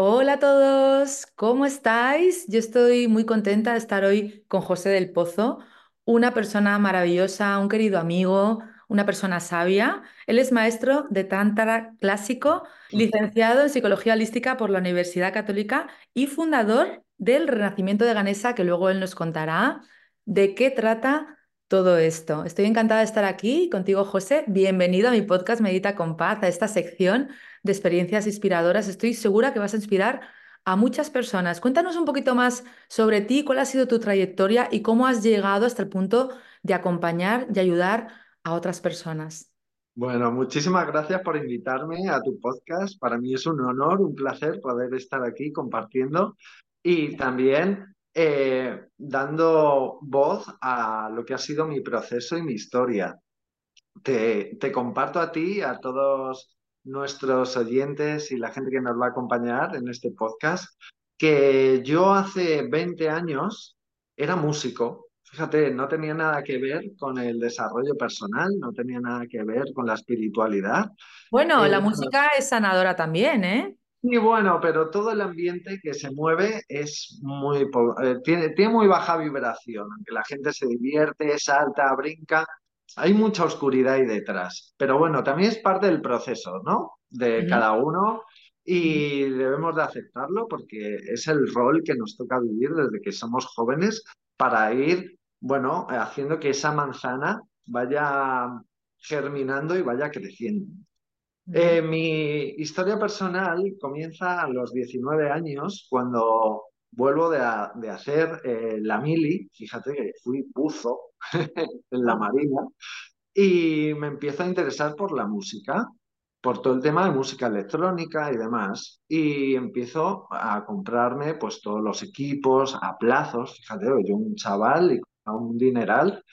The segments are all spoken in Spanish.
Hola a todos, ¿cómo estáis? Yo estoy muy contenta de estar hoy con José del Pozo, una persona maravillosa, un querido amigo, una persona sabia. Él es maestro de Tántara clásico, licenciado en Psicología Holística por la Universidad Católica y fundador del Renacimiento de Ganesa, que luego él nos contará de qué trata todo esto. Estoy encantada de estar aquí contigo, José. Bienvenido a mi podcast Medita con Paz, a esta sección de experiencias inspiradoras. Estoy segura que vas a inspirar a muchas personas. Cuéntanos un poquito más sobre ti, cuál ha sido tu trayectoria y cómo has llegado hasta el punto de acompañar y ayudar a otras personas. Bueno, muchísimas gracias por invitarme a tu podcast. Para mí es un honor, un placer poder estar aquí compartiendo y también eh, dando voz a lo que ha sido mi proceso y mi historia. Te, te comparto a ti, a todos nuestros oyentes y la gente que nos va a acompañar en este podcast, que yo hace 20 años era músico. Fíjate, no tenía nada que ver con el desarrollo personal, no tenía nada que ver con la espiritualidad. Bueno, la música es sanadora también, ¿eh? Sí, bueno, pero todo el ambiente que se mueve es muy, eh, tiene, tiene muy baja vibración, aunque la gente se divierte, salta, brinca, hay mucha oscuridad ahí detrás. Pero bueno, también es parte del proceso, ¿no? De cada uno y debemos de aceptarlo porque es el rol que nos toca vivir desde que somos jóvenes para ir, bueno, haciendo que esa manzana vaya germinando y vaya creciendo. Eh, mi historia personal comienza a los 19 años, cuando vuelvo de, hacer eh, la mili, fíjate que fui buzo en la marina, y me empiezo a interesar por la música, por todo el tema de música electrónica y demás, y empiezo a comprarme pues todos los equipos a plazos, fíjate, yo un chaval y un dineral,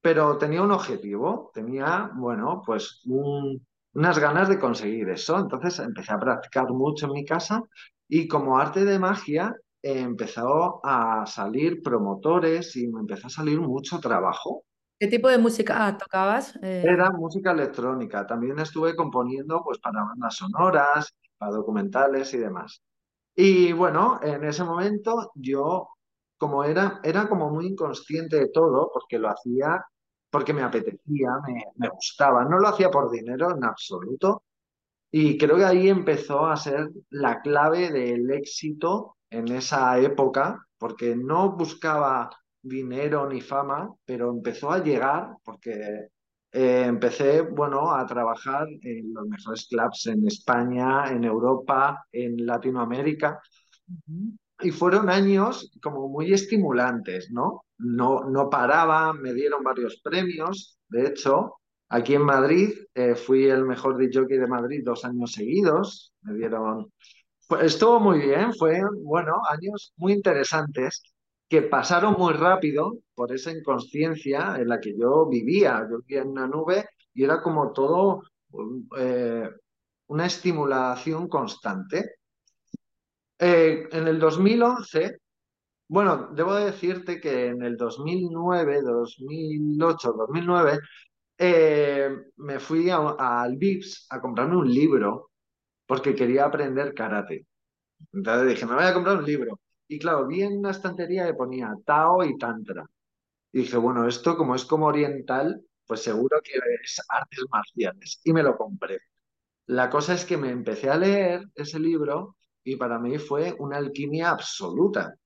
pero tenía un objetivo, tenía, bueno, pues un, unas ganas de conseguir eso. Entonces empecé a practicar mucho en mi casa y como arte de magia empezó a salir promotores y me empezó a salir mucho trabajo. ¿Qué tipo de música tocabas? Eh, Era música electrónica. También estuve componiendo pues para bandas sonoras, para documentales y demás. Y bueno, en ese momento yo, como era, era como muy inconsciente de todo, porque lo hacía porque me apetecía, me, gustaba. No lo hacía por dinero en absoluto. Y creo que ahí empezó a ser la clave del éxito en esa época, porque no buscaba dinero ni fama, pero empezó a llegar porque eh, empecé, bueno, a trabajar en los mejores clubs en España, en Europa, en Latinoamérica. Y fueron años como muy estimulantes, ¿no? no, no paraba, me dieron varios premios. De hecho, aquí en Madrid eh, fui el mejor jockey de Madrid dos años seguidos. Me dieron. Estuvo muy bien, fue, bueno, años muy interesantes que pasaron muy rápido por esa inconsciencia en la que yo vivía. Yo vivía en una nube y era como todo eh, una estimulación constante. Eh, en el 2011 bueno, debo decirte que en el 2009, 2008, 2009, me fui al VIPS a comprarme un libro porque quería aprender karate. Entonces dije, me voy a comprar un libro. Y claro, vi en una estantería que ponía Tao y Tantra. Y dije, bueno, esto como es como oriental, pues seguro que es artes marciales. Y me lo compré. La cosa es que me empecé a leer ese libro y para mí fue una alquimia absoluta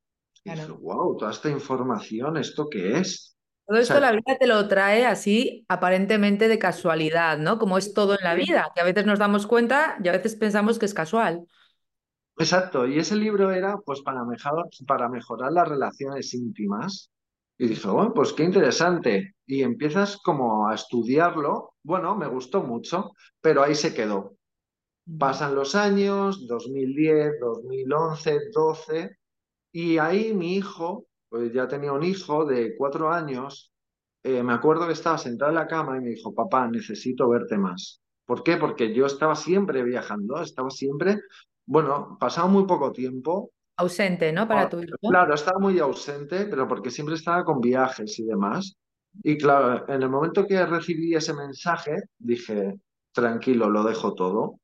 wow, toda esta información, ¿esto qué es? Todo O esto sea, la vida te lo trae así aparentemente de casualidad, ¿no? Como es todo en la vida, que a veces nos damos cuenta y a veces pensamos que es casual. exacto. Y ese libro era pues para mejorar, para mejorar las relaciones íntimas. Y dije, bueno, pues qué interesante. Y empiezas como a estudiarlo. Bueno, me gustó mucho, pero ahí se quedó. Pasan los años, 2010, 2011, 12, y ahí mi hijo, pues ya tenía un hijo de cuatro años, eh, me acuerdo que estaba sentado en la cama y me dijo, papá, necesito verte más. ¿Por qué? Porque yo estaba siempre viajando, estaba siempre, bueno, pasaba muy poco tiempo. Ausente, ¿no? Para Ah, tu hijo. Claro, estaba muy ausente, pero porque siempre estaba con viajes y demás. Y claro, en el momento que recibí ese mensaje, dije, tranquilo, lo dejo todo.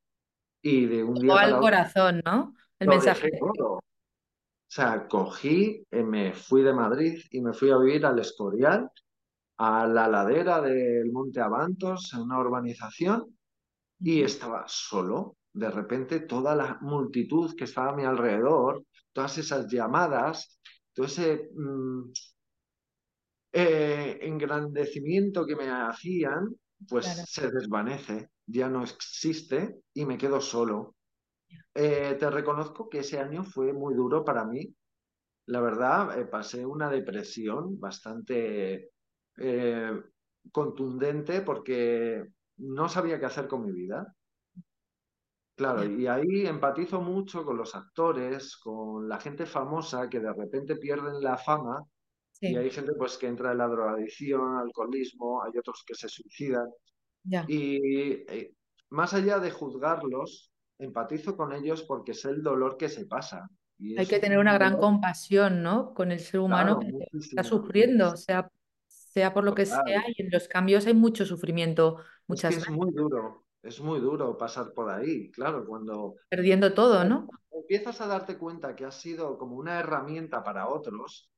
Y de un O día al para otro corazón, ¿no? El mensaje. dejé todo. O sea, cogí, eh, me fui de Madrid y me fui a vivir al Escorial, a la ladera del Monte Avantos, en una urbanización, y estaba solo. De repente, toda la multitud que estaba a mi alrededor, todas esas llamadas, todo ese mm, eh, engrandecimiento que me hacían, pues Claro. se desvanece, ya no existe y me quedo solo. Eh, te reconozco que ese año fue muy duro para mí La verdad, eh, pasé una depresión bastante eh, contundente porque no sabía qué hacer con mi vida. Claro, y ahí empatizo mucho con los actores, con la gente famosa que de repente pierden la fama y Sí, hay gente pues que entra en la drogadicción, alcoholismo, hay otros que se suicidan ya. y más allá de juzgarlos, empatizo con ellos porque sé el dolor que se pasa y Hay que tener un una gran dolor, compasión, ¿no? Con el ser humano claro, que está sufriendo, sea, sea por lo que sea, y en los cambios hay mucho sufrimiento Es que muchas es muy duro, es muy duro pasar por ahí, claro, cuando perdiendo todo, ¿no? empiezas a darte cuenta que has sido como una herramienta para otros,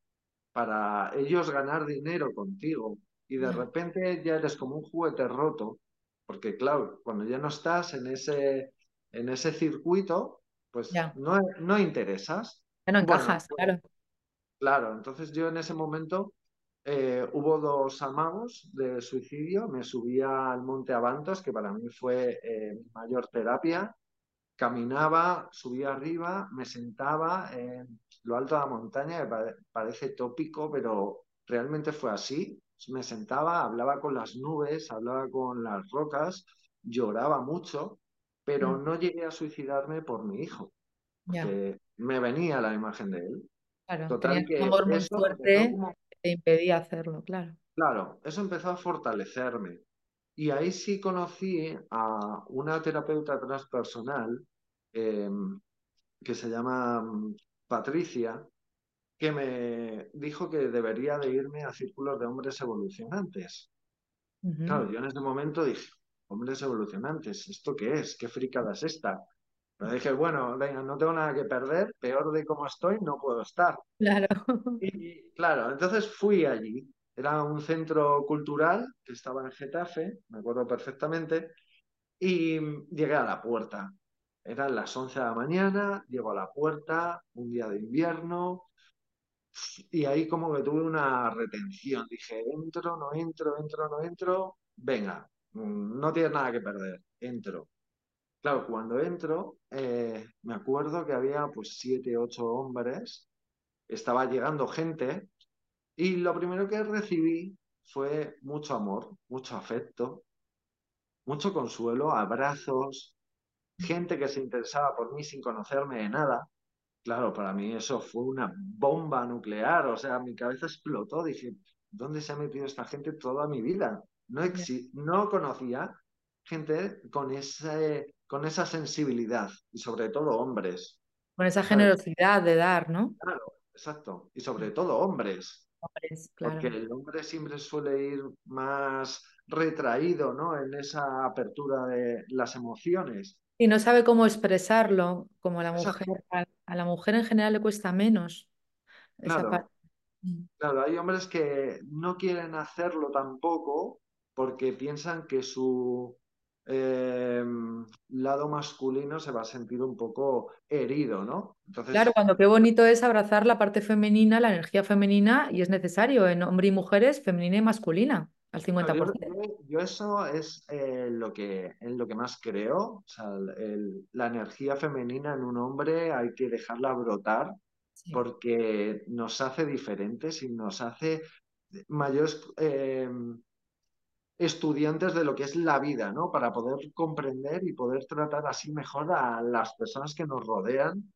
para ellos ganar dinero contigo, y de Ya, repente ya eres como un juguete roto, porque claro, cuando ya no estás en ese, en ese circuito, pues ya. no, no interesas. Ya no Bueno, encajas, claro. Claro, entonces yo en ese momento eh, hubo dos amagos de suicidio, me subía al Monte Avantos, que para mí fue eh, mi mayor terapia, caminaba, subía arriba, me sentaba en lo alto de la montaña, que pare- parece tópico, pero realmente fue así. Me sentaba, hablaba con las nubes, hablaba con las rocas, lloraba mucho, pero Mm, no llegué a suicidarme por mi hijo, Ya, me venía la imagen de él. claro. Total Tenías un que amor muy fuerte como, que te impedía hacerlo, claro. claro, eso empezó a fortalecerme. Y ahí sí conocí a una terapeuta transpersonal eh, que se llama mm, Patricia, que me dijo que debería de irme a círculos de hombres evolucionantes. Claro, yo en ese momento dije, hombres evolucionantes, ¿esto qué es? ¿Qué fricada es esta? Pero dije, bueno, venga, no tengo nada que perder, peor de cómo estoy, no puedo estar. Claro. Y claro, entonces fui allí. Era un centro cultural que estaba en Getafe, me acuerdo perfectamente, y llegué a la puerta. Eran las 11 de la mañana, llego a la puerta, un día de invierno, y ahí como que tuve una retención. Dije, entro, no entro, entro, no entro, venga, no tienes nada que perder, entro. Claro, cuando entro, eh, me acuerdo que había pues siete, ocho hombres, estaba llegando gente y lo primero que recibí fue mucho amor, mucho afecto, mucho consuelo, abrazos, gente que se interesaba por mí sin conocerme de nada. Claro, para mí eso fue una bomba nuclear, o sea, mi cabeza explotó, dije, ¿dónde se ha metido esta gente toda mi vida? No, exi no conocía gente con, ese, con esa sensibilidad y sobre todo hombres, Con esa generosidad de dar, ¿no? Claro, exacto. Y sobre todo hombres, Hombres, porque el hombre siempre suele ir más retraído, ¿no? En esa apertura de las emociones. Y no sabe cómo expresarlo, como la mujer. Exacto. A, la mujer en general le cuesta menos esa parte. Claro, claro, hay hombres que no quieren hacerlo tampoco porque piensan que su eh, lado masculino se va a sentir un poco herido, ¿no? Claro, Entonces, cuando qué bonito es abrazar la parte femenina, la energía femenina, y es necesario en hombre y mujeres, femenina y masculina, al no, yo, 50%. yo- yo eso es eh, lo que, en lo que más creo. O sea, el- la energía femenina en un hombre hay que dejarla brotar Sí. porque nos hace diferentes y nos hace mayores eh, estudiantes de lo que es la vida, ¿no? Para poder comprender y poder tratar así mejor a las personas que nos rodean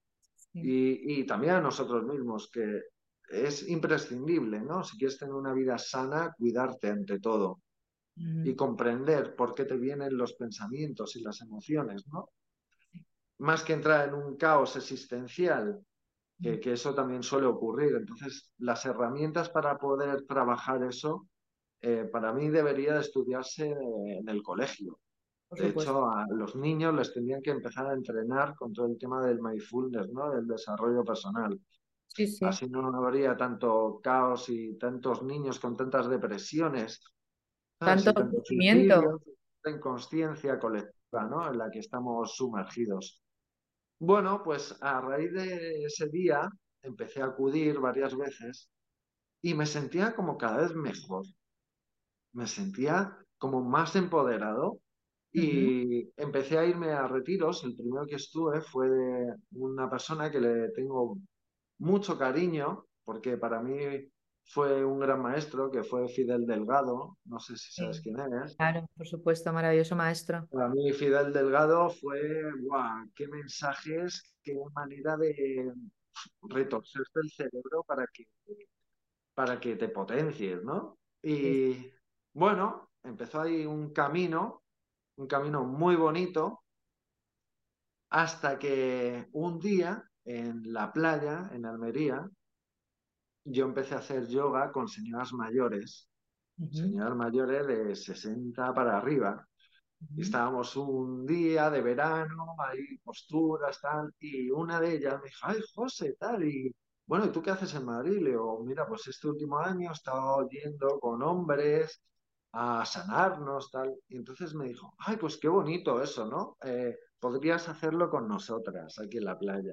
Sí. y, y también a nosotros mismos, que es imprescindible, ¿no? Si quieres tener una vida sana, cuidarte ante todo y comprender por qué te vienen los pensamientos y las emociones, ¿no? Más que entrar en un caos existencial, que, que eso también suele ocurrir. Entonces, las herramientas para poder trabajar eso, eh, para mí debería de estudiarse en el colegio. por De supuesto. hecho, a los niños les tendrían que empezar a entrenar con todo el tema del mindfulness, ¿no? Del desarrollo personal. Sí, sí. Así no habría tanto caos y tantos niños con tantas depresiones. Tanto sufrimiento. tanta inconsciencia colectiva, ¿no? En la que estamos sumergidos. Bueno, pues a raíz de ese día empecé a acudir varias veces y me sentía como cada vez mejor. Me sentía como más empoderado y empecé a irme a retiros. El primero que estuve fue de una persona que le tengo mucho cariño, porque para mí fue un gran maestro, que fue Fidel Delgado. No sé si sabes quién es. claro, por supuesto, maravilloso maestro. Para mí Fidel Delgado fue, ¡guau! ¡Qué mensajes! ¡Qué manera de retorcerte el cerebro para que, para que te potencies, ¿no? Sí. Bueno, empezó ahí un camino, un camino muy bonito, hasta que un día en la playa, en Almería, yo empecé a hacer yoga con señoras mayores, señoras mayores de 60 para arriba. Y estábamos un día de verano, ahí posturas, tal, y una de ellas me dijo, ay, José, tal, y bueno, ¿y tú qué haces en Madrid? Le digo, mira, pues este último año he estado yendo con hombres a sanarnos, tal, y entonces me dijo, ay, pues qué bonito eso, ¿no? Eh, podrías hacerlo con nosotras aquí en la playa.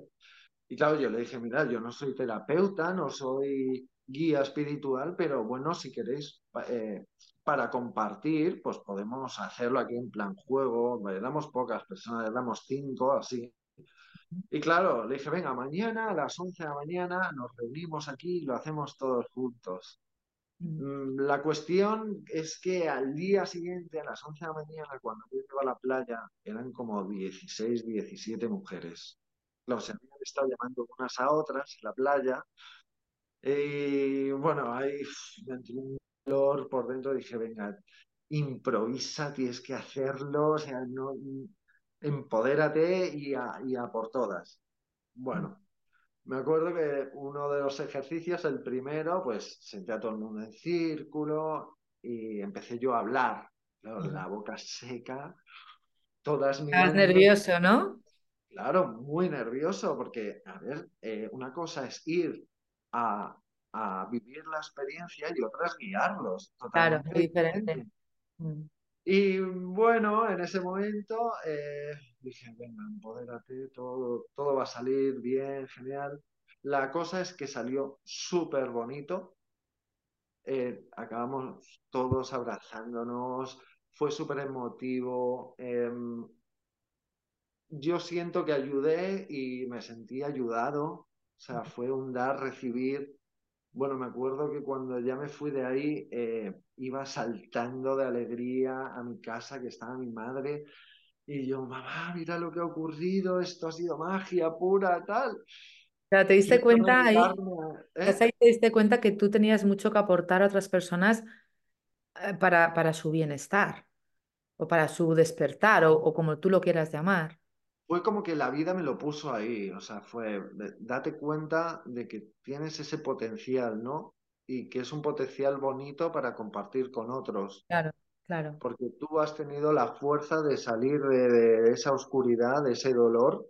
Y claro, yo le dije, mira, yo no soy terapeuta, no soy guía espiritual, pero bueno, si queréis, eh, para compartir, pues podemos hacerlo aquí en plan juego, damos pocas personas, damos cinco, así. Y claro, le dije, venga, mañana a las 11 de la mañana nos reunimos aquí y lo hacemos todos juntos. Mm, La cuestión es que al día siguiente, a las 11 de la mañana, cuando yo iba a la playa, eran como 16 17 mujeres. Claro, se habían estado llamando unas a otras en la playa. Y bueno, ahí entró un dolor por dentro. Dije, venga, improvisa, tienes que hacerlo, o sea, no, empodérate y a, y a por todas. Bueno, me acuerdo que uno de los ejercicios, el primero, pues senté a todo el mundo en círculo y empecé yo a hablar, claro, la boca seca, todas Estabas mirando, nervioso, ¿no? claro, muy nervioso, porque, a ver, eh, una cosa es ir a, a vivir la experiencia y otra es guiarlos, Claro, totalmente muy diferente. diferente. Y bueno, en ese momento eh, dije, venga, empodérate, todo, todo va a salir bien, genial. La cosa es que salió súper bonito, eh, acabamos todos abrazándonos, fue súper emotivo. eh, yo siento que ayudé y me sentí ayudado, o sea, fue un dar, recibir. Bueno, me acuerdo que cuando ya me fui de ahí, eh, iba saltando de alegría a mi casa, que estaba mi madre, y yo, mamá, mira lo que ha ocurrido, esto ha sido magia pura, tal. Claro, te diste cuenta ahí, ¿eh? ahí te diste cuenta que tú tenías mucho que aportar a otras personas eh, para, para su bienestar o para su despertar o, o como tú lo quieras llamar. Fue como que la vida me lo puso ahí, o sea, fue, date cuenta de que tienes ese potencial, ¿no? Y que es un potencial bonito para compartir con otros, Claro, claro, porque tú has tenido la fuerza de salir de, de esa oscuridad, de ese dolor.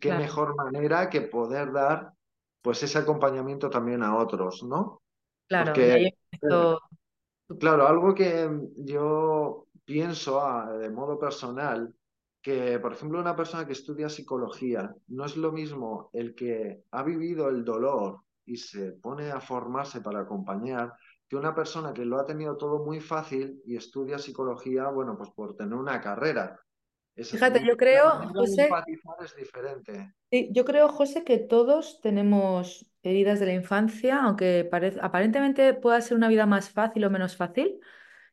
Qué claro, mejor manera que poder dar, pues, ese acompañamiento también a otros, ¿no? claro. Porque, eh, claro, algo que yo pienso a- de modo personal que, por ejemplo, una persona que estudia psicología no es lo mismo el que ha vivido el dolor y se pone a formarse para acompañar que una persona que lo ha tenido todo muy fácil y estudia psicología, bueno, pues por tener una carrera. Es, Fíjate, yo creo, José, es diferente. sí, yo creo, José, que todos tenemos heridas de la infancia, aunque aparentemente pueda ser una vida más fácil o menos fácil.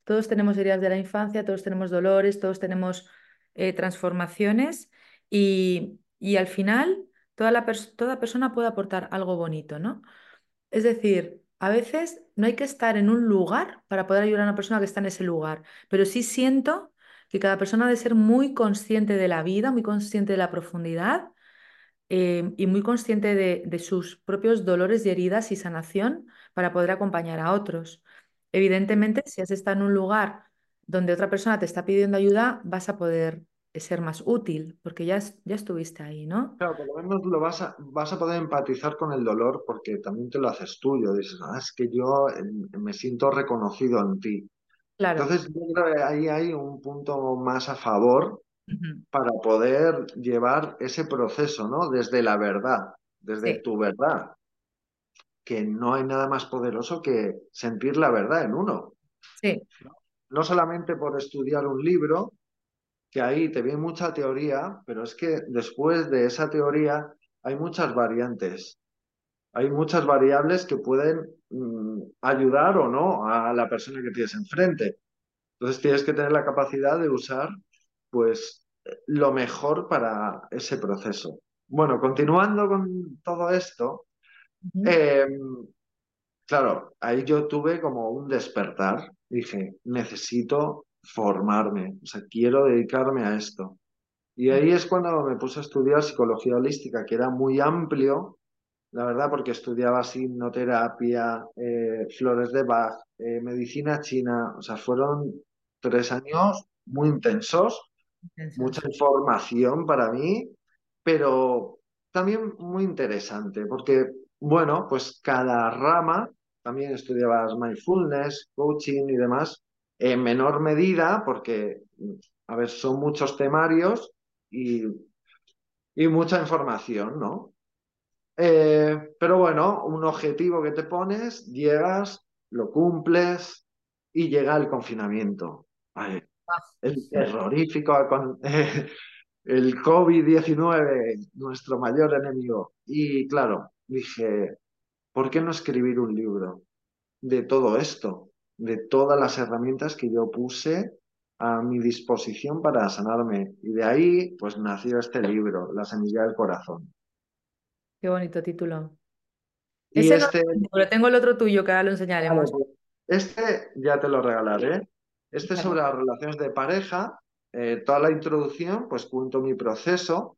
Todos tenemos heridas de la infancia, todos tenemos dolores, todos tenemos eh, transformaciones y, y al final toda, la toda persona puede aportar algo bonito, ¿no? Es decir, a veces no hay que estar en un lugar para poder ayudar a una persona que está en ese lugar, pero sí siento que cada persona debe ser muy consciente de la vida, muy consciente de la profundidad eh, y muy consciente de, de sus propios dolores y heridas y sanación para poder acompañar a otros. Evidentemente, si has estado en un lugar donde otra persona te está pidiendo ayuda, vas a poder ser más útil porque ya, ya estuviste ahí, ¿no? Claro, por lo menos lo vas a, vas a poder empatizar con el dolor porque también te lo haces tuyo. Dices, ah, es que yo eh, me siento reconocido en ti. Claro. Entonces, yo creo que ahí hay un punto más a favor para poder llevar ese proceso, ¿no? Desde la verdad, desde Sí, tu verdad, que no hay nada más poderoso que sentir la verdad en uno. sí. No solamente por estudiar un libro, que ahí te viene mucha teoría, pero es que después de esa teoría hay muchas variantes. Hay muchas variables que pueden mm, ayudar o no a la persona que tienes enfrente. Entonces tienes que tener la capacidad de usar, pues, lo mejor para ese proceso. Bueno, continuando con todo esto, eh, claro, ahí yo tuve como un despertar. Dije, necesito formarme, o sea, quiero dedicarme a esto. Y ahí es cuando me puse a estudiar psicología holística, que era muy amplio la verdad, porque estudiaba hipnoterapia, eh, flores de Bach, eh, medicina china, o sea, fueron tres años muy intensos, mucha información para mí, pero también muy interesante, porque, bueno, pues cada rama, también estudiabas mindfulness, coaching y demás, en menor medida, porque, a ver, son muchos temarios y, y mucha información, ¿no? Eh, pero bueno, un objetivo que te pones, llegas, lo cumples y llega el confinamiento. Ay, Ah, el terrorífico, el COVID-19, nuestro mayor enemigo. Y claro, dije, ¿por qué no escribir un libro de todo esto? De todas las herramientas que yo puse a mi disposición para sanarme. Y de ahí, pues nació este libro, La semilla del corazón. Qué bonito título. Y Ese no este lo tengo, pero tengo el otro tuyo que ahora lo enseñaremos. pues, este ya te lo regalaré. Este es sobre las relaciones de pareja. Eh, toda la introducción, pues cuento mi proceso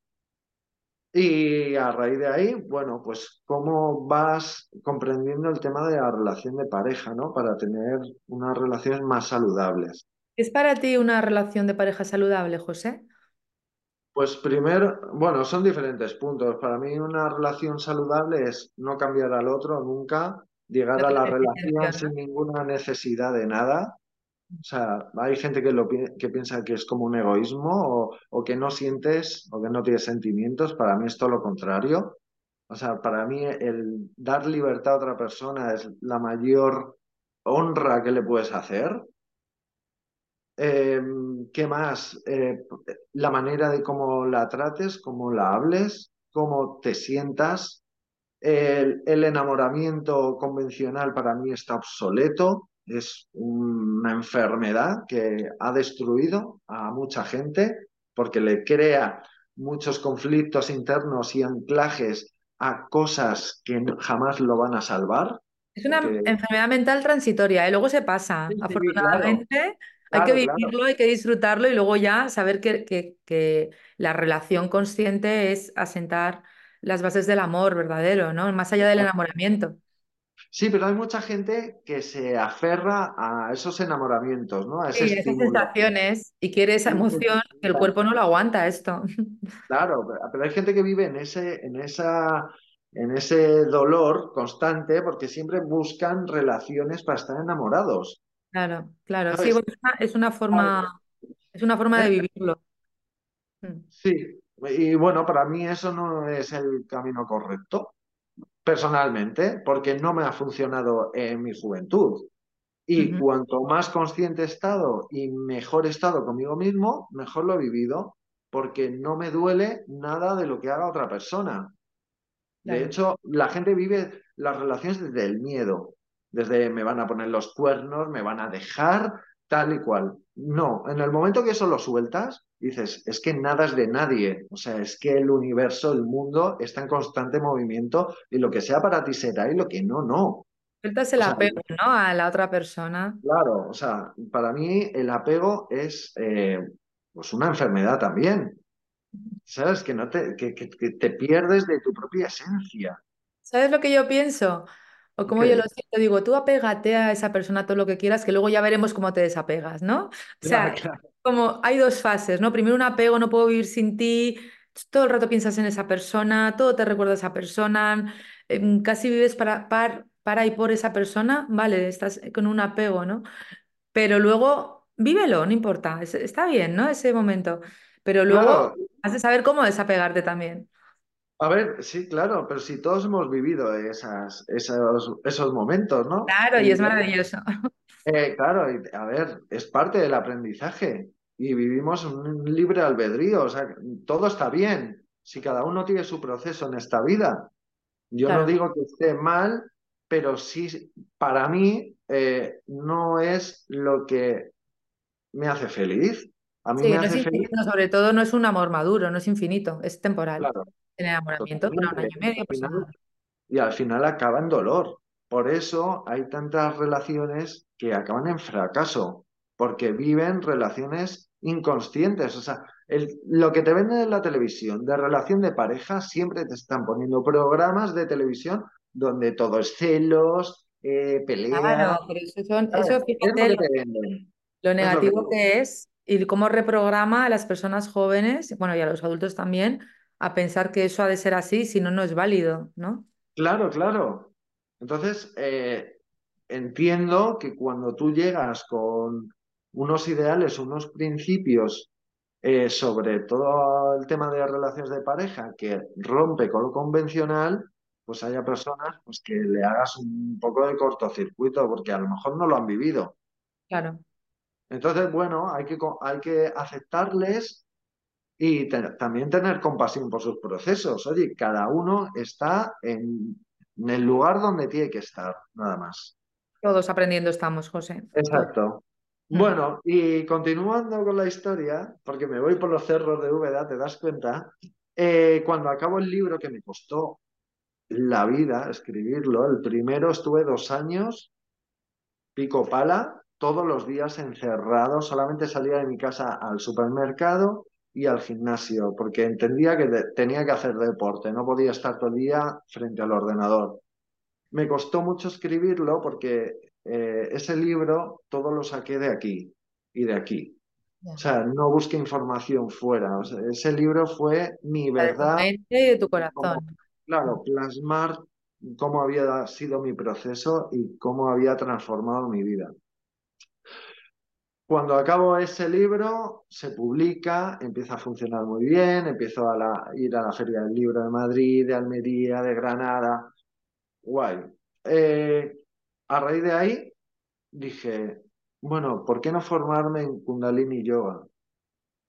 y a raíz de ahí, bueno, pues cómo vas comprendiendo el tema de la relación de pareja, ¿no? Para tener unas relaciones más saludables. ¿Es para ti una relación de pareja saludable, José? Pues primero, bueno, son diferentes puntos. Para mí una relación saludable es no cambiar al otro nunca, llegar No a la relación sin ninguna necesidad de nada O sea, hay gente que, lo, que piensa que es como un egoísmo o, o que no sientes o que no tienes sentimientos. Para mí es todo lo contrario. O sea, para mí el dar libertad a otra persona es la mayor honra que le puedes hacer. Eh, ¿qué más? Eh, la manera de cómo la trates, cómo la hables, cómo te sientas. El, el enamoramiento convencional para mí está obsoleto, es una enfermedad que ha destruido a mucha gente porque le crea muchos conflictos internos y anclajes a cosas que jamás lo van a salvar. Es una Porque, enfermedad mental transitoria, y luego se pasa. sí, sí, claro, Afortunadamente, hay que claro. vivirlo, hay que disfrutarlo y luego ya saber que, que- que la relación consciente es asentar las bases del amor verdadero, ¿no? Más allá del enamoramiento. Sí, pero hay mucha gente que se aferra a esos enamoramientos, ¿no? A ese Sí, esas sensaciones y quiere esa emoción que el cuerpo no lo aguanta esto. Claro, pero hay gente que vive en ese, en esa, en ese dolor constante porque siempre buscan relaciones para estar enamorados. Claro, claro. Sí, es una, es una forma. Es una forma de vivirlo. Mm. Sí, y bueno, para mí eso no es el camino correcto, personalmente, porque no me ha funcionado en mi juventud. Y cuanto más consciente he estado y mejor he estado conmigo mismo, mejor lo he vivido, porque no me duele nada de lo que haga otra persona. De hecho, la gente vive las relaciones desde el miedo, desde me van a poner los cuernos, me van a dejar, tal y cual. No, en el momento que eso lo sueltas, dices, es que nada es de nadie, o sea, es que el universo, el mundo está en constante movimiento y lo que sea para ti será y lo que no, no. Sueltas el O sea, apego, ¿no? A la otra persona. claro, o sea, para mí el apego es eh, pues una enfermedad también, ¿sabes? Que no te, que, que- que te pierdes de tu propia esencia. ¿Sabes lo que yo pienso? O como yo lo siento, digo, tú apégate a esa persona todo lo que quieras, que luego ya veremos cómo te desapegas, ¿no? O sea, claro. como hay dos fases, ¿no? Primero un apego, no puedo vivir sin ti, todo el rato piensas en esa persona, todo te recuerda a esa persona, em, casi vives para, par- para y por esa persona, vale, estás con un apego, ¿no? Pero luego vívelo, no importa, es- está bien, ¿no? Ese momento. Pero luego Claro, has de saber cómo desapegarte también. A ver, sí, claro, pero si todos hemos vivido esas, esos, esos momentos, ¿no? Claro, y Y es maravilloso. eh, claro, y, a ver, es parte del aprendizaje y vivimos un libre albedrío, o sea, todo está bien si cada uno tiene su proceso en esta vida. Yo no digo que esté mal, pero sí, para mí eh, no es lo que me hace feliz. A mí me Sí, es hace feliz, sobre todo no es un amor maduro, no es infinito, es temporal. claro, El enamoramiento dura un año y medio, pues y al final acaba en dolor. Por eso hay tantas relaciones que acaban en fracaso, porque viven relaciones inconscientes. O sea, el- lo que te venden en la televisión de relación de pareja, siempre te están poniendo programas de televisión donde todo es celos, eh, pelea. Claro, pero eso son, eso Es lo fíjate que lo, Es lo que negativo que es y cómo reprograma a las personas jóvenes, bueno, y a los adultos también, a pensar que eso ha de ser así, si no, no es válido, ¿no? Claro, claro. Entonces, eh, entiendo que cuando tú llegas con unos ideales, unos principios eh, sobre todo el tema de relaciones de pareja que rompe con lo convencional, pues haya personas pues, que le hagas un poco de cortocircuito porque a lo mejor no lo han vivido. Claro. Entonces, bueno, hay que, hay que aceptarles y también tener compasión por sus procesos. Oye, cada uno está en, en el lugar donde tiene que estar, nada más. Todos aprendiendo estamos, José. Exacto. Mm. Bueno, y continuando con la historia, porque me voy por los cerros de Úbeda, te das cuenta, eh, cuando acabo el libro que me costó la vida escribirlo, el primero estuve dos años, pico pala, todos los días encerrado, solamente salía de mi casa al supermercado y al gimnasio, porque entendía que de- tenía que hacer deporte, no podía estar todo el día frente al ordenador. Me costó mucho escribirlo porque eh, ese libro todo lo saqué de aquí y de aquí. O sea, no busqué información fuera. O sea, ese libro fue mi La de tu verdad, mente y de tu como, corazón. claro, plasmar cómo había sido mi proceso y cómo había transformado mi vida. Cuando acabo ese libro, se publica, empieza a funcionar muy bien, empiezo a la- ir a la Feria del Libro de Madrid, de Almería, de Granada. Guay. Eh, a raíz de ahí dije, bueno, ¿por qué no formarme en Kundalini Yoga?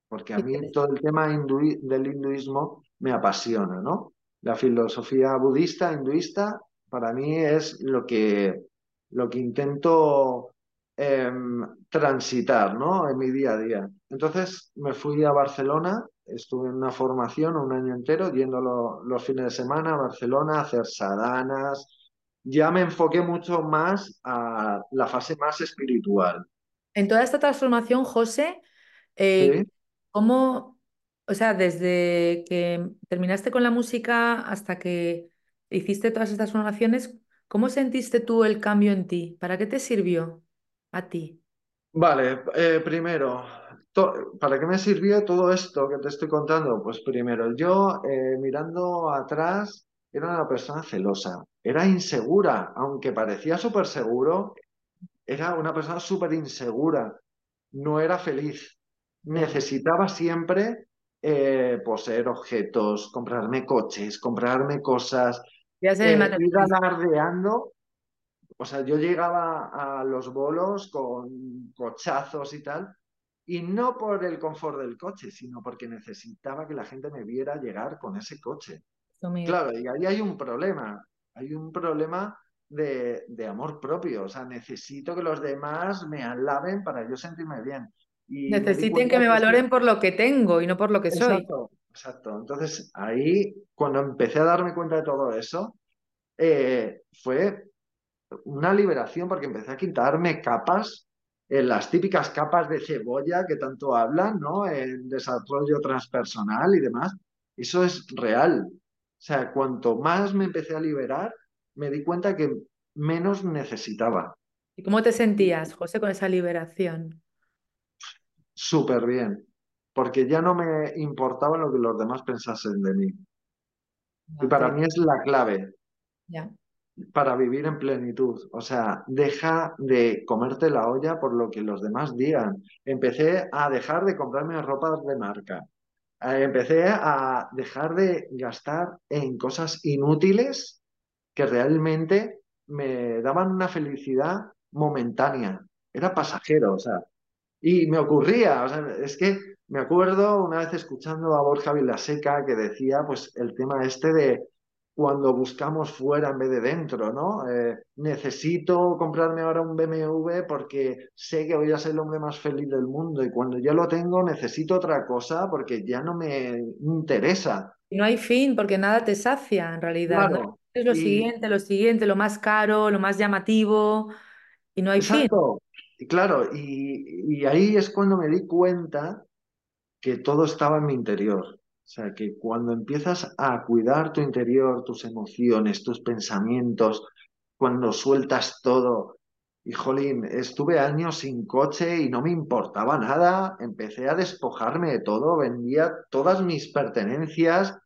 Porque a mí todo el tema del hinduismo me apasiona, ¿no? La filosofía budista, hinduista, para mí es lo que, lo que intento em, transitar, ¿no? En mi día a día. Entonces me fui a Barcelona, estuve en una formación un año entero, yendo lo- los fines de semana a Barcelona a hacer sadanas. Ya me enfoqué mucho más a la fase más espiritual. En toda esta transformación, José, ¿Sí? eh, ¿cómo, o sea, desde que terminaste con la música hasta que hiciste todas estas transformaciones, ¿cómo sentiste tú el cambio en ti? ¿Para qué te sirvió a ti? Vale, eh, primero, ¿para qué me sirvió todo esto que te estoy contando? Pues primero, yo eh, mirando atrás era una persona celosa, era insegura, aunque parecía súper seguro, era una persona súper insegura, no era feliz. necesitaba siempre eh, poseer objetos, comprarme coches, comprarme cosas, Ya sé, eh, ir alardeando. O sea, yo llegaba a los bolos con cochazos y tal, y no por el confort del coche, sino porque necesitaba que la gente me viera llegar con ese coche. Claro, y ahí hay un problema, hay un problema de, de amor propio, o sea, necesito que los demás me alaben para yo sentirme bien. Y Necesiten que me que- valoren por lo que tengo y no por lo que soy. Exacto, exacto. Entonces, ahí, cuando empecé a darme cuenta de todo eso, eh, fue una liberación porque empecé a quitarme capas, eh, las típicas capas de cebolla que tanto hablan, ¿no? En desarrollo transpersonal y demás. Eso es real. O sea, cuanto más me empecé a liberar, me di cuenta que menos necesitaba. ¿Y cómo te sentías, José, con esa liberación? Súper bien. Porque ya no me importaba lo que los demás pensasen de mí. Y para mí es la clave. Ya. Para vivir en plenitud. O sea, deja de comerte la olla por lo que los demás digan. Empecé a dejar de comprarme ropa de marca. Eh, Empecé a dejar de gastar en cosas inútiles que realmente me daban una felicidad momentánea. Era pasajero, o sea, y me ocurría, o sea, es que me acuerdo una vez escuchando a Borja Vilaseca que decía, pues, el tema este de cuando buscamos fuera en vez de dentro, ¿no? Eh, necesito comprarme ahora un BMW porque sé que voy a ser el hombre más feliz del mundo y cuando ya lo tengo necesito otra cosa porque ya no me interesa. Y no hay fin porque nada te sacia en realidad, ¿no? Claro, Es lo y siguiente, lo siguiente, lo más caro, lo más llamativo y no hay fin. exacto, y claro, y, y ahí es cuando me di cuenta que todo estaba en mi interior. O sea, que cuando empiezas a cuidar tu interior, tus emociones, tus pensamientos, cuando sueltas todo, y jolín, estuve años sin coche y no me importaba nada, empecé a despojarme de todo, vendía todas mis pertenencias,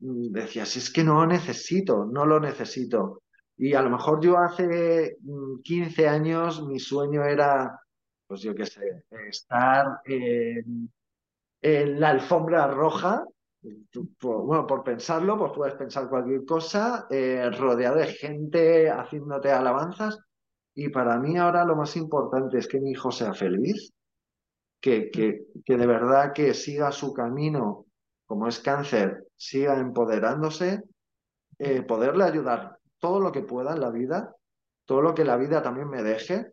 mm, decía, si es que no lo necesito, no lo necesito. Y a lo mejor yo hace mm, 15 años mi sueño era, pues yo qué sé, estar en la alfombra roja, por- bueno, por pensarlo, pues puedes pensar cualquier cosa, eh, rodeado de gente haciéndote alabanzas. Y para mí ahora lo más importante es que mi hijo sea feliz, que, que, que de verdad que siga su camino, como es cáncer, siga empoderándose, eh, poderle ayudar todo lo que pueda en la vida, todo lo que la vida también me deje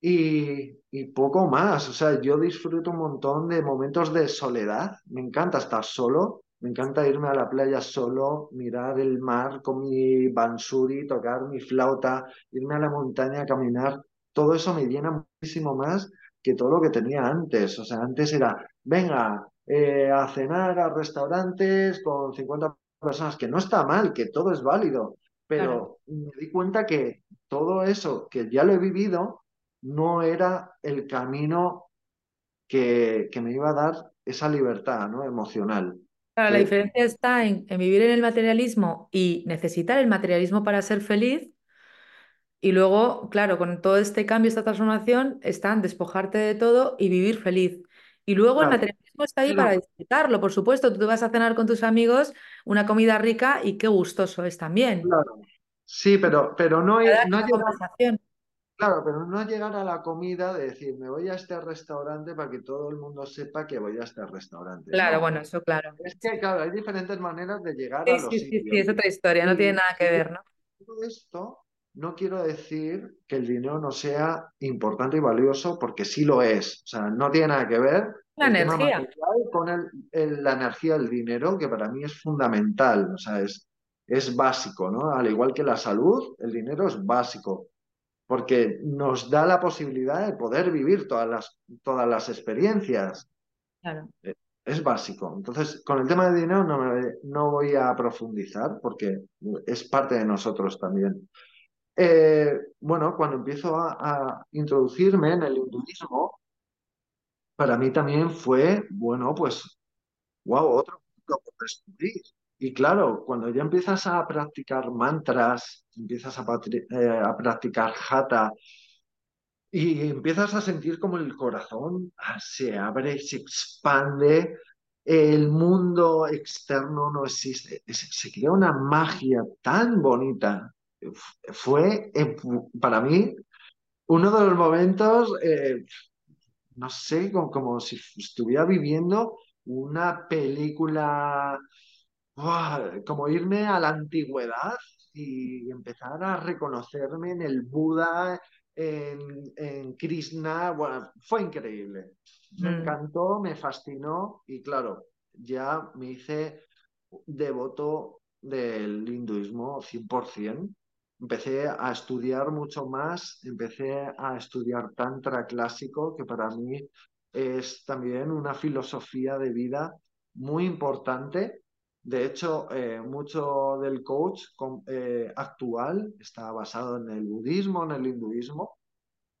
y, y poco más. O sea, yo disfruto un montón de momentos de soledad. Me encanta estar solo. Me encanta irme a la playa solo, mirar el mar con mi bansuri, tocar mi flauta, irme a la montaña a caminar. Todo eso me llena muchísimo más que todo lo que tenía antes. O sea, antes era, venga, eh, a cenar a restaurantes con 50 personas, que no está mal, que todo es válido. Claro. Pero me di cuenta que todo eso que ya lo he vivido no era el camino que, que me iba a dar esa libertad, ¿no? emocional. Claro, la Que- diferencia está en, en vivir en el materialismo y necesitar el materialismo para ser feliz. Y luego, claro, con todo este cambio, esta transformación, está en despojarte de todo y vivir feliz. Y luego el materialismo está ahí para disfrutarlo, por supuesto. Tú te vas a cenar con tus amigos, una comida rica y qué gustoso es también. claro. Sí, pero, pero no. Claro, pero no llegar a la comida de decir, me voy a este restaurante para que todo el mundo sepa que voy a este restaurante. Claro, No. bueno, eso claro. Es que, claro, hay diferentes maneras de llegar Sí, a los sí, sí, sí, sitios. es otra historia, no Y- tiene nada que ver, ¿no? todo esto no quiero decir que el dinero no sea importante y valioso, porque sí lo es. O sea, no tiene nada que ver La el energía. con el- el- la energía del dinero, que para mí es fundamental. O sea, es, es básico, ¿no? Al igual que la salud, el dinero es básico, porque nos da la posibilidad de poder vivir todas las, todas las experiencias. Claro. Es básico. Entonces, con el tema del dinero no, me- no voy a profundizar porque es parte de nosotros también. Eh, bueno, cuando empiezo a, a introducirme en el hinduismo, para mí también fue, bueno, pues, wow, otro mundo por descubrir. Y claro, cuando ya empiezas a practicar mantras, empiezas a, eh, practicar hatha, y empiezas a sentir como el corazón ah, se abre, se expande, el mundo externo no existe, se crea una magia tan bonita. Fue eh, para mí uno de los momentos, eh, no sé, como, como, si estuviera viviendo una película, como irme a la antigüedad y empezar a reconocerme en el Buda, en, Krishna, bueno, fue increíble. Me mm. encantó, me fascinó y claro, ya me hice devoto del hinduismo 100%. Empecé a estudiar mucho más, empecé a estudiar tantra clásico, que para mí es también una filosofía de vida muy importante de hecho, eh, mucho del coach eh, actual está basado en el budismo, en el hinduismo,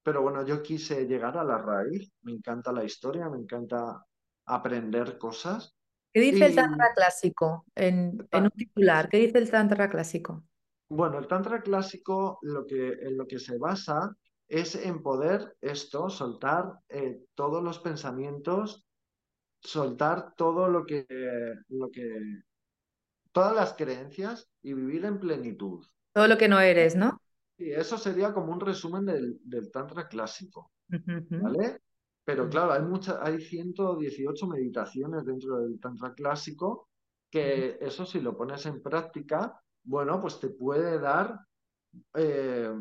pero bueno, yo quise llegar a la raíz, me encanta la historia, me encanta aprender cosas. ¿Qué dice el Tantra clásico en, un titular? ¿Qué dice el Tantra clásico? Bueno, el Tantra clásico lo que, en lo que se basa es en poder esto, soltar eh, todos los pensamientos, soltar todo lo que, lo que todas las creencias y vivir en plenitud. Todo lo que no eres, ¿no? Sí, eso sería como un resumen del, Tantra clásico, ¿vale? Pero claro, hay, muchas, hay 118 meditaciones dentro del Tantra clásico que eso si lo pones en práctica, bueno, pues te puede dar eh,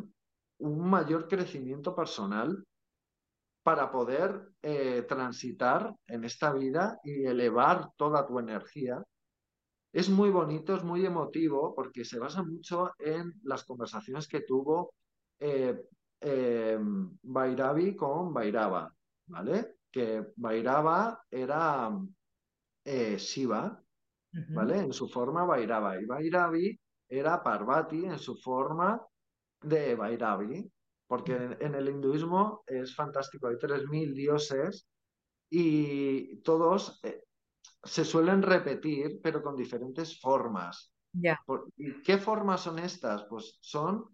un mayor crecimiento personal para poder eh, transitar en esta vida y elevar toda tu energía es muy bonito, es muy emotivo, porque se basa mucho en las conversaciones que tuvo eh, em, Bairavi con Bairava, ¿vale? Que Bairava era eh, Shiva, ¿vale? En su forma Bairava. Y Bairavi era Parvati en su forma de Bairavi, porque en, el hinduismo es fantástico, hay 3.000 dioses y todos eh, se suelen repetir, pero con diferentes formas. ¿Y qué formas son estas? Pues son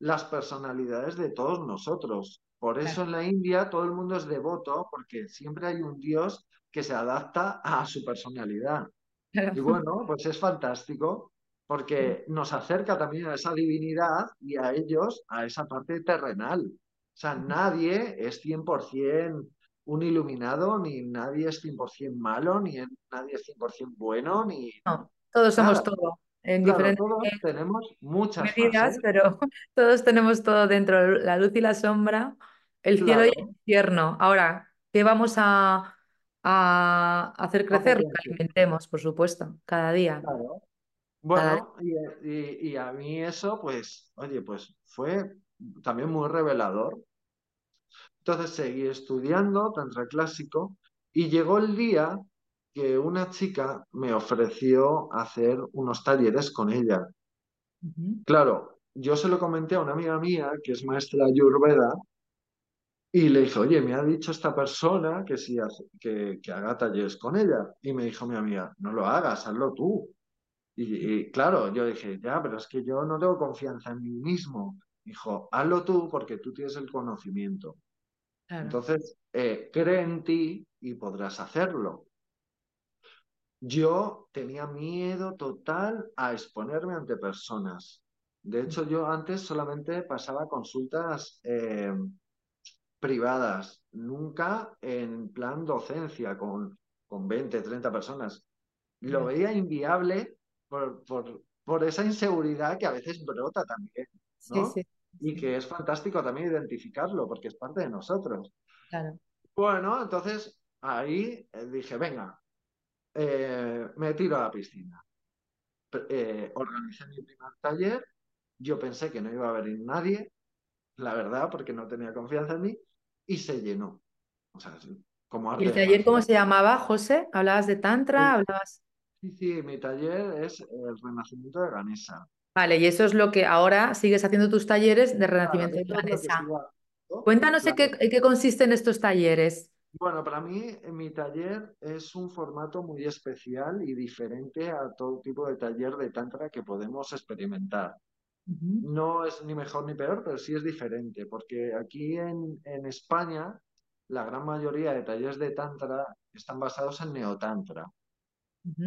las personalidades de todos nosotros. Por eso en la India todo el mundo es devoto, porque siempre hay un Dios que se adapta a su personalidad. Y bueno, pues es fantástico, porque nos acerca también a esa divinidad y a ellos, a esa parte terrenal. O sea, nadie es 100% un iluminado, ni nadie es 100% malo, ni nadie es 100% bueno, ni... No, todos somos todo. En diferentes todos tenemos muchas medidas, pero todos tenemos todo dentro, la luz y la sombra, el cielo y el infierno. Ahora, ¿qué vamos a, a hacer crecer? Lo que alimentemos, por supuesto, cada día. Bueno, Y, y a mí eso, pues, oye, pues fue también muy revelador entonces seguí estudiando tantra clásico y llegó el día que una chica me ofreció hacer unos talleres con ella. Claro, yo se lo comenté a una amiga mía que es maestra Ayurveda y le dije, oye, me ha dicho esta persona que, si que, haga talleres con ella. Y me dijo mi amiga, no lo hagas, hazlo tú. Y, y, claro, yo dije, ya, pero es que yo no tengo confianza en mí mismo. Dijo, hazlo tú porque tú tienes el conocimiento. Entonces, eh, cree en ti y podrás hacerlo. Yo tenía miedo total a exponerme ante personas. De hecho, yo antes solamente pasaba consultas eh, privadas, nunca en plan docencia con, con 20, 30 personas. Lo veía inviable por, por, esa inseguridad que a veces brota también. Sí, sí y que es fantástico también identificarlo porque es parte de nosotros. Bueno, entonces ahí eh, dije, venga, eh, me tiro a la piscina. Eh, organicé mi primer taller, yo pensé que no iba a venir nadie, la verdad, porque no tenía confianza en mí, y se llenó. O sea, como ¿Y el taller cómo se llamaba, José? ¿Hablabas de Tantra? ¿Hablabas... Sí, sí, mi taller es el Renacimiento de Ganesa. Vale, y eso es lo que ahora sigues haciendo tus talleres de renacimiento de Vanessa. Cuéntanos en qué, consisten estos talleres. Bueno, para mí mi taller es un formato muy especial y diferente a todo tipo de taller de tantra que podemos experimentar. no es ni mejor ni peor, pero sí es diferente, porque aquí en, en España la gran mayoría de talleres de Tantra están basados en Neotantra.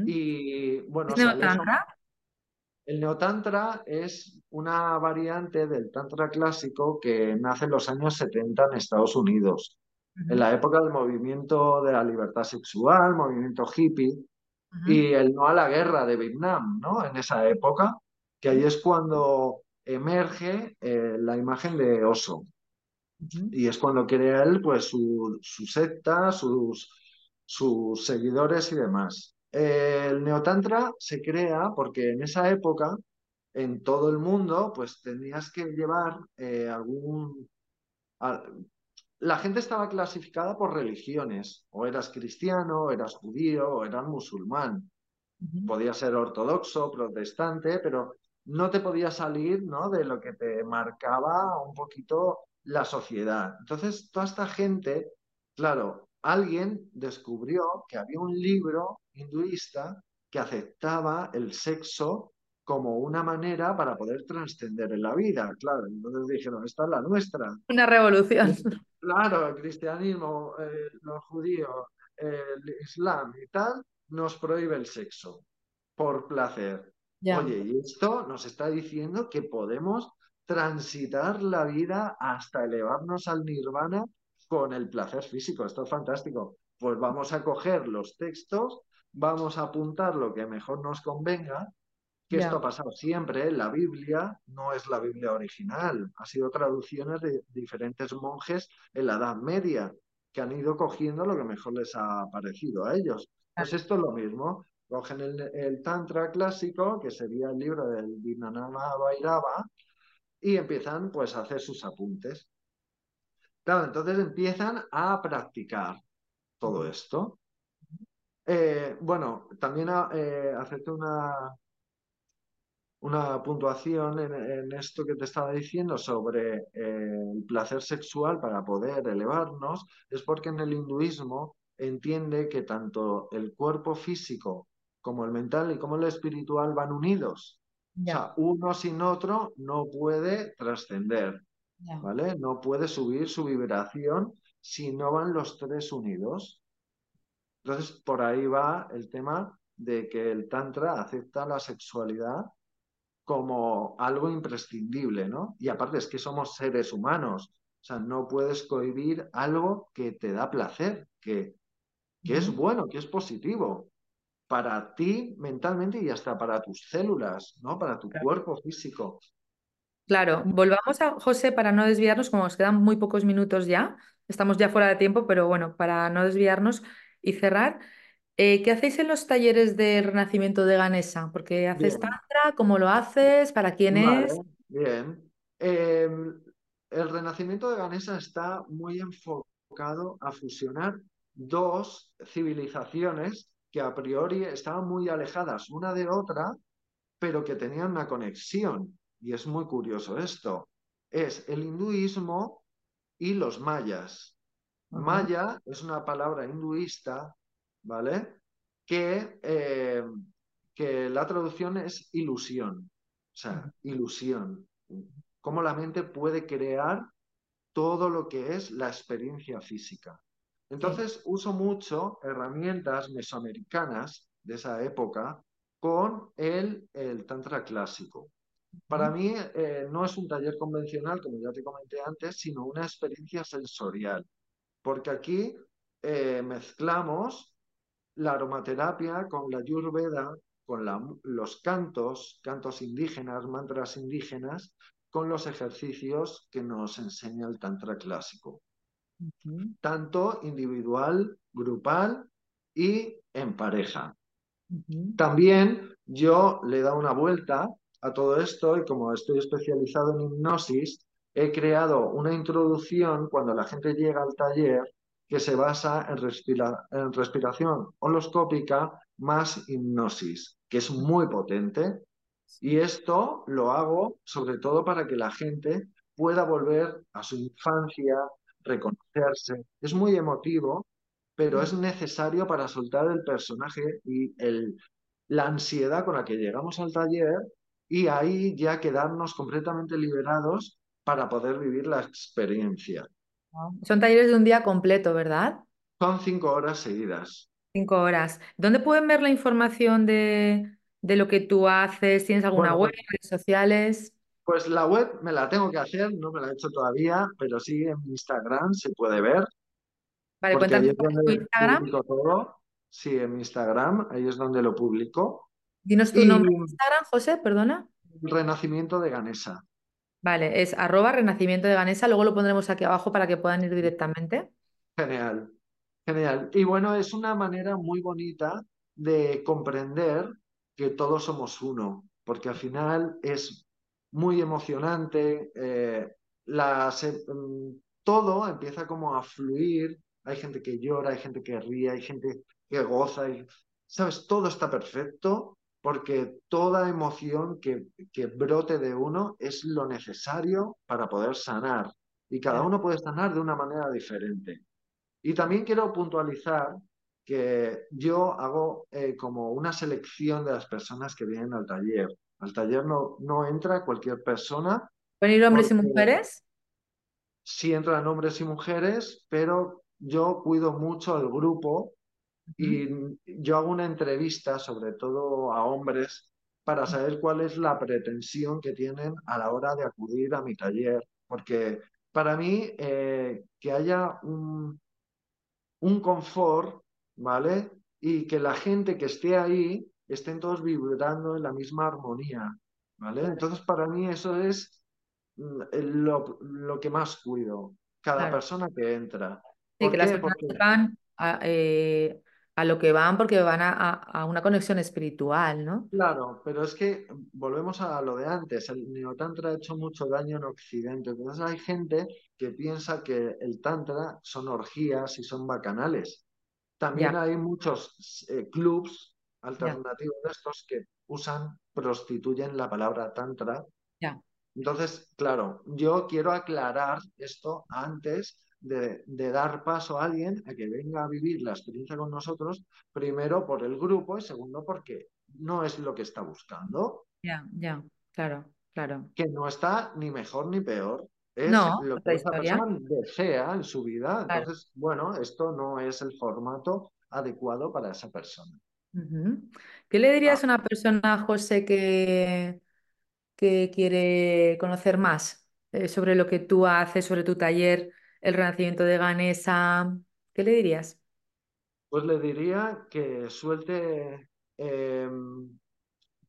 Y bueno, ¿Es Neotantra? El Neotantra es una variante del Tantra clásico que nace en los años 70 en Estados Unidos, en la época del movimiento de la libertad sexual, movimiento hippie, y el no a la guerra de Vietnam, ¿no? En esa época, que ahí es cuando emerge eh, la imagen de oso. Y es cuando crea él pues su, secta, sus, sus seguidores y demás. El neotantra se crea porque en esa época en todo el mundo pues tenías que llevar eh, algún... la gente estaba clasificada por religiones, o eras cristiano, o eras judío, o eras musulmán. Podía ser ortodoxo, protestante, pero no te podía salir ¿no? de lo que te marcaba un poquito la sociedad. Entonces, toda esta gente, claro, alguien descubrió que había un libro hinduista que aceptaba el sexo como una manera para poder trascender en la vida. Claro, entonces dijeron, esta es la nuestra. Una revolución. Claro, el cristianismo, eh, los judíos, el islam y tal, nos prohíbe el sexo por placer. Oye, y esto nos está diciendo que podemos transitar la vida hasta elevarnos al nirvana con el placer físico. Esto es fantástico. Pues vamos a coger los textos, vamos a apuntar lo que mejor nos convenga, que esto ha pasado siempre. La Biblia no es la Biblia original, ha sido traducciones de diferentes monjes en la Edad Media que han ido cogiendo lo que mejor les ha parecido a ellos. Pues esto es lo mismo. Cogen el, Tantra clásico, que sería el libro del Vijnana Vairava, y empiezan pues a hacer sus apuntes. Claro, entonces empiezan a practicar todo esto. Eh, bueno, también eh, acepto una, una puntuación en, esto que te estaba diciendo sobre eh, el placer sexual para poder elevarnos, es porque en el hinduismo entiende que tanto el cuerpo físico como el mental y como el espiritual van unidos. O sea, uno sin otro no puede trascender, ¿vale? No puede subir su vibración si no van los tres unidos. Entonces, por ahí va el tema de que el Tantra acepta la sexualidad como algo imprescindible, ¿no? Y aparte es que somos seres humanos, o sea, no puedes cohibir algo que te da placer, que, que es bueno, que es positivo para ti mentalmente y hasta para tus células, ¿no? Para tu cuerpo físico. Claro, volvamos a José para no desviarnos, como nos quedan muy pocos minutos ya, estamos ya fuera de tiempo, pero bueno, para no desviarnos y cerrar, eh, ¿qué hacéis en los talleres del renacimiento de Ganesa? Porque haces tantra, ¿cómo lo haces? ¿Para quién es? Bien. Em, el renacimiento de Ganesa está muy enfocado a fusionar dos civilizaciones que a priori estaban muy alejadas una de otra, pero que tenían una conexión. Y es muy curioso esto. Es el hinduismo y los mayas. Maya es una palabra hinduista, ¿vale? Que, eh, que la traducción es ilusión. O sea, ilusión. Cómo la mente puede crear todo lo que es la experiencia física. Entonces uso mucho herramientas mesoamericanas de esa época con el, el Tantra clásico. Para mí eh, no es un taller convencional, como ya te comenté antes, sino una experiencia sensorial, porque aquí eh, mezclamos la aromaterapia con la yurveda, con los cantos, cantos indígenas, mantras indígenas, con los ejercicios que nos enseña el Tantra clásico. Tanto individual, grupal y en pareja. También yo le he dado una vuelta a todo esto y como estoy especializado en hipnosis, he creado una introducción cuando la gente llega al taller que se basa en, en respiración holoscópica más hipnosis, que es muy potente. Y esto lo hago sobre todo para que la gente pueda volver a su infancia, reconocerse. Es muy emotivo, pero es necesario para soltar el personaje y el, la ansiedad con la que llegamos al taller y ahí ya quedarnos completamente liberados para poder vivir la experiencia. Son talleres de un día completo, ¿verdad? Son cinco horas seguidas. Cinco horas. ¿Dónde pueden ver la información de, de lo que tú haces? ¿Tienes alguna Bueno, web, redes sociales? pues la web me la tengo que hacer, no me la he hecho todavía, pero sí en Instagram se puede ver, Vale, cuéntanos donde Instagram. todo. Sí, en Instagram, ahí es donde lo publico. Dinos tu Y nombre de Instagram, José, perdona. Renacimiento de Ganesa. Vale, es arroba renacimiento de Ganesa. Luego lo pondremos aquí abajo para que puedan ir directamente. Genial, genial. Y bueno, es una manera muy bonita de comprender que todos somos uno, porque al final es muy emocionante, eh, las, eh, mm, todo empieza como a fluir, hay gente que llora, hay gente que ríe, hay gente que goza, y, ¿sabes? Todo está perfecto porque toda emoción que, que brote de uno es lo necesario para poder sanar y cada uno puede sanar de una manera diferente. Y también quiero puntualizar que yo hago eh, como una selección de las personas que vienen al taller. Al taller no, no entra cualquier persona ¿Pueden ir hombres y mujeres? sí entran hombres y mujeres, pero yo cuido mucho el grupo. Y yo hago una entrevista sobre todo a hombres para saber cuál es la pretensión que tienen a la hora de acudir a mi taller. Porque para mí eh, que haya un un confort, ¿vale? Y que la gente que esté ahí estén todos vibrando en la misma armonía, ¿vale? Entonces, para mí eso es mm, lo, lo que más cuido, cada claro. persona que entra. Sí, ¿Por que las personas Porque, sepan a, eh, a lo que van porque van a, a- a una conexión espiritual, ¿no? claro, pero es que volvemos a lo de antes, el neotantra ha hecho mucho daño en Occidente, entonces hay gente que piensa que el tantra son orgías y son bacanales. También Ya, hay muchos eh, clubs ya, alternativos de estos que usan, prostituyen la palabra tantra. ya. Entonces, claro, yo quiero aclarar esto antes de, de dar paso a alguien a que venga a vivir la experiencia con nosotros, primero por el grupo y segundo porque no es lo que está buscando, Ya, ya, claro, claro. que no está ni mejor ni peor. Es No, lo que esa persona desea en su vida. Claro. Entonces, bueno, esto no es el formato adecuado para esa persona. ¿Qué le Ah, dirías a una persona, José, que, que quiere conocer más eh, sobre lo que tú haces, sobre tu taller, el Renacimiento de Ganesa? ¿Qué le dirías? Pues le diría que suelte eh,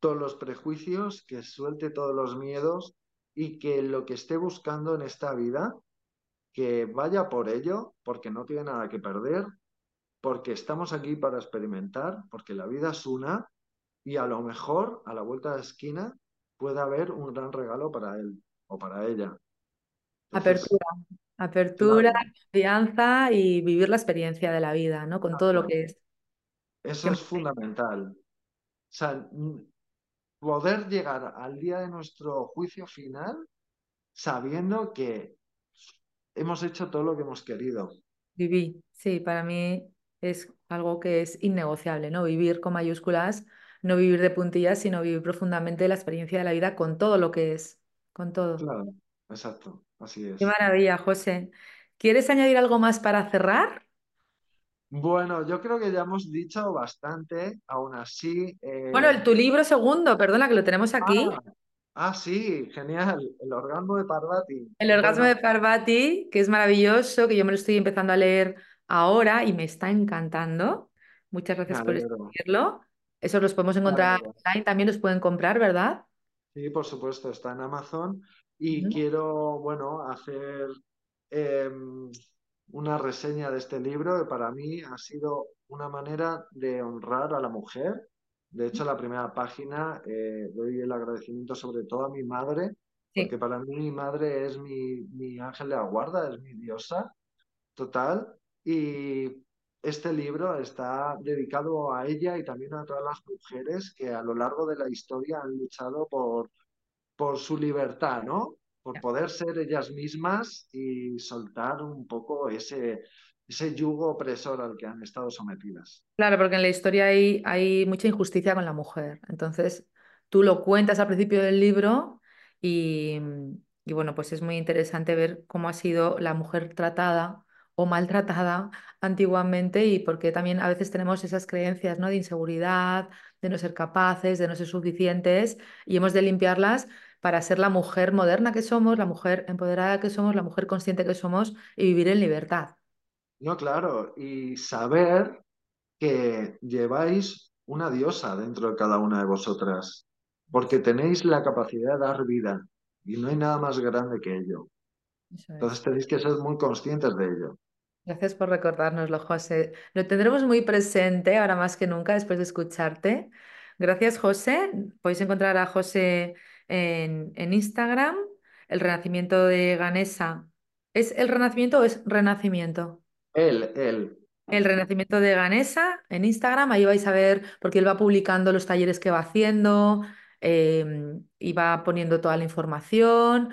todos los prejuicios, que suelte todos los miedos y que lo que esté buscando en esta vida, que vaya por ello, porque no tiene nada que perder, porque estamos aquí para experimentar, porque la vida es una y a lo mejor a la vuelta de la esquina puede haber un gran regalo para él o para ella. Entonces, Apertura, apertura, claro, confianza y vivir la experiencia de la vida, ¿no? Con todo lo que es. Eso es fundamental. O sea, poder llegar al día de nuestro juicio final sabiendo que hemos hecho todo lo que hemos querido. Viví, sí, para mí es algo que es innegociable, ¿no? Vivir con mayúsculas, no vivir de puntillas, sino vivir profundamente la experiencia de la vida con todo lo que es, con todo. Claro, exacto, así Qué es. maravilla, José. ¿Quieres añadir algo más para cerrar? Bueno, yo creo que ya hemos dicho bastante, aún así. Bueno, eh, el, tu libro segundo, perdona, que lo tenemos aquí. Ah, ah, sí, genial, el orgasmo de Parvati. El orgasmo de Parvati, que es maravilloso, que yo me lo estoy empezando a leer ahora y me está encantando. Muchas me gracias por alegro, escribirlo. Esos los podemos me encontrar alegro. online, también los pueden comprar, ¿verdad? Sí, por supuesto, está en Amazon y quiero, bueno, hacer eh, una reseña de este libro que para mí ha sido una manera de honrar a la mujer. De hecho, la primera página eh, doy el agradecimiento sobre todo a mi madre, porque Sí. para mí mi madre es mi, mi ángel de la guarda, es mi diosa total. Y este libro está dedicado a ella y también a todas las mujeres que a lo largo de la historia han luchado por por su libertad, ¿no? Por poder ser ellas mismas y soltar un poco ese, ese yugo opresor al que han estado sometidas. Claro, porque en la historia hay, hay mucha injusticia con la mujer. Entonces, tú lo cuentas al principio del libro y, y bueno, pues es muy interesante ver cómo ha sido la mujer tratada o maltratada antiguamente y por qué también a veces tenemos esas creencias ¿no? de inseguridad, de no ser capaces, de no ser suficientes y hemos de limpiarlas para ser la mujer moderna que somos, la mujer empoderada que somos, la mujer consciente que somos y vivir en libertad. No, claro, y saber que lleváis una diosa dentro de cada una de vosotras, porque tenéis la capacidad de dar vida y no hay nada más grande que ello. Entonces tenéis que ser muy conscientes de ello. Gracias por recordárnoslo, José. Lo tendremos muy presente ahora más que nunca después de escucharte. Gracias, José. Podéis encontrar a José en, Instagram. El renacimiento de Ganesa. ¿Es el renacimiento o es renacimiento? Él, él. El renacimiento de Ganesa en Instagram. Ahí vais a ver, porque él va publicando los talleres que va haciendo em, y va poniendo toda la información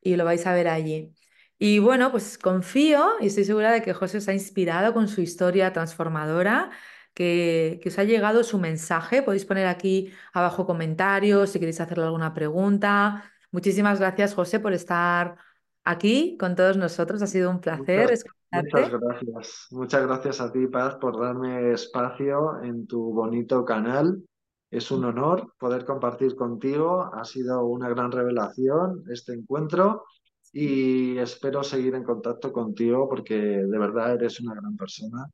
y lo vais a ver allí. Y bueno, pues confío y estoy segura de que José os ha inspirado con su historia transformadora, que, os ha llegado su mensaje. Podéis poner aquí abajo comentarios si queréis hacerle alguna pregunta. Muchísimas gracias, José, por estar aquí con todos nosotros. Ha sido un placer Muchas gracias. Muchas gracias a ti, Paz, por darme espacio en tu bonito canal. Es un honor poder compartir contigo. Ha sido una gran revelación este encuentro y espero seguir en contacto contigo porque de verdad eres una gran persona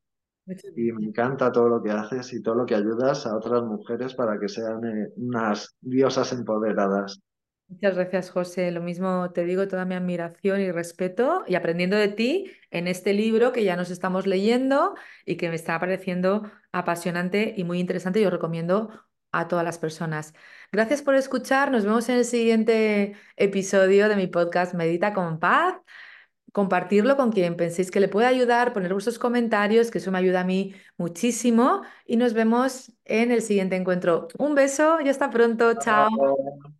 y me encanta todo lo que haces y todo lo que ayudas a otras mujeres para que sean eh, unas diosas empoderadas. Muchas gracias, José. Lo mismo te digo, toda mi admiración y respeto y aprendiendo de ti en este libro que ya nos estamos leyendo y que me está pareciendo apasionante y muy interesante. Yo recomiendo a todas las personas. Gracias por escuchar. Nos vemos en el siguiente episodio de mi podcast Medita con Paz. Compartirlo con quien penséis que le pueda ayudar, poner vuestros comentarios, que eso me ayuda a mí muchísimo. Y nos vemos en el siguiente encuentro. Un beso y hasta pronto. Chao.